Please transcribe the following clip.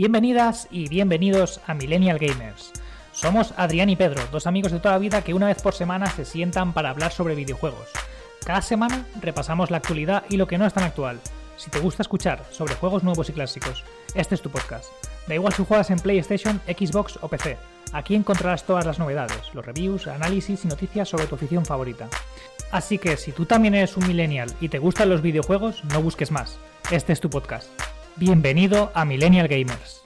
Bienvenidas y bienvenidos a Millennial Gamers. Somos Adrián y Pedro, dos amigos de toda la vida que una vez por semana se sientan para hablar sobre videojuegos. Cada semana repasamos la actualidad y lo que no es tan actual. Si te gusta escuchar sobre juegos nuevos y clásicos, este es tu podcast. Da igual si juegas en PlayStation, Xbox o PC. Aquí encontrarás todas las novedades, los reviews, análisis y noticias sobre tu afición favorita. Así que si tú también eres un millennial y te gustan los videojuegos, no busques más. Este es tu podcast. Bienvenido a Millennial Gamers.